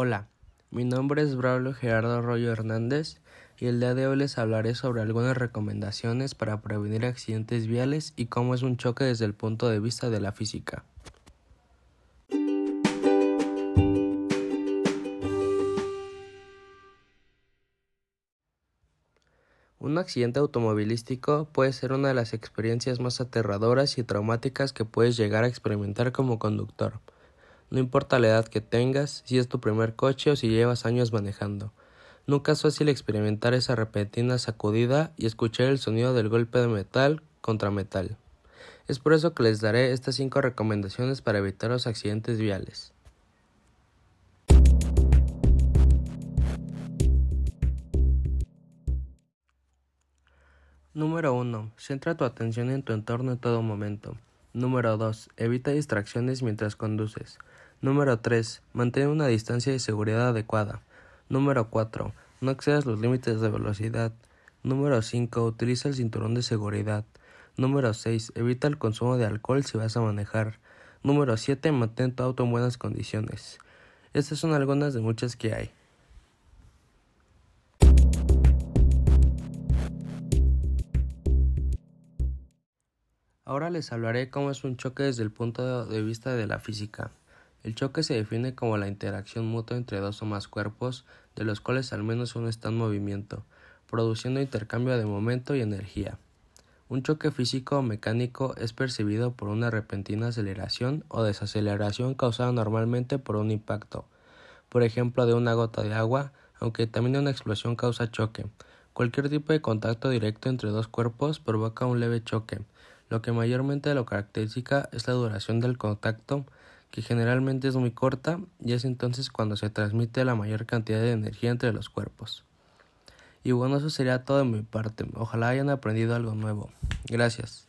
Hola, mi nombre es Braulio Gerardo Arroyo Hernández y el día de hoy les hablaré sobre algunas recomendaciones para prevenir accidentes viales y cómo es un choque desde el punto de vista de la física. Un accidente automovilístico puede ser una de las experiencias más aterradoras y traumáticas que puedes llegar a experimentar como conductor. No importa la edad que tengas, si es tu primer coche o si llevas años manejando. Nunca es fácil experimentar esa repentina sacudida y escuchar el sonido del golpe de metal contra metal. Es por eso que les daré estas 5 recomendaciones para evitar los accidentes viales. Número 1. Centra tu atención en tu entorno en todo momento. Número 2. Evita distracciones mientras conduces. Número 3. Mantén una distancia de seguridad adecuada. Número 4. No excedas los límites de velocidad. Número 5. Utiliza el cinturón de seguridad. Número 6. Evita el consumo de alcohol si vas a manejar. Número 7. Mantén tu auto en buenas condiciones. Estas son algunas de muchas que hay. Ahora les hablaré cómo es un choque desde el punto de vista de la física. El choque se define como la interacción mutua entre dos o más cuerpos, de los cuales al menos uno está en movimiento, produciendo intercambio de momento y energía. Un choque físico o mecánico es percibido por una repentina aceleración o desaceleración causada normalmente por un impacto, por ejemplo de una gota de agua, aunque también una explosión causa choque. Cualquier tipo de contacto directo entre dos cuerpos provoca un leve choque, lo que mayormente lo caracteriza es la duración del contacto, que generalmente es muy corta y es entonces cuando se transmite la mayor cantidad de energía entre los cuerpos. Y bueno, eso sería todo de mi parte. Ojalá hayan aprendido algo nuevo. Gracias.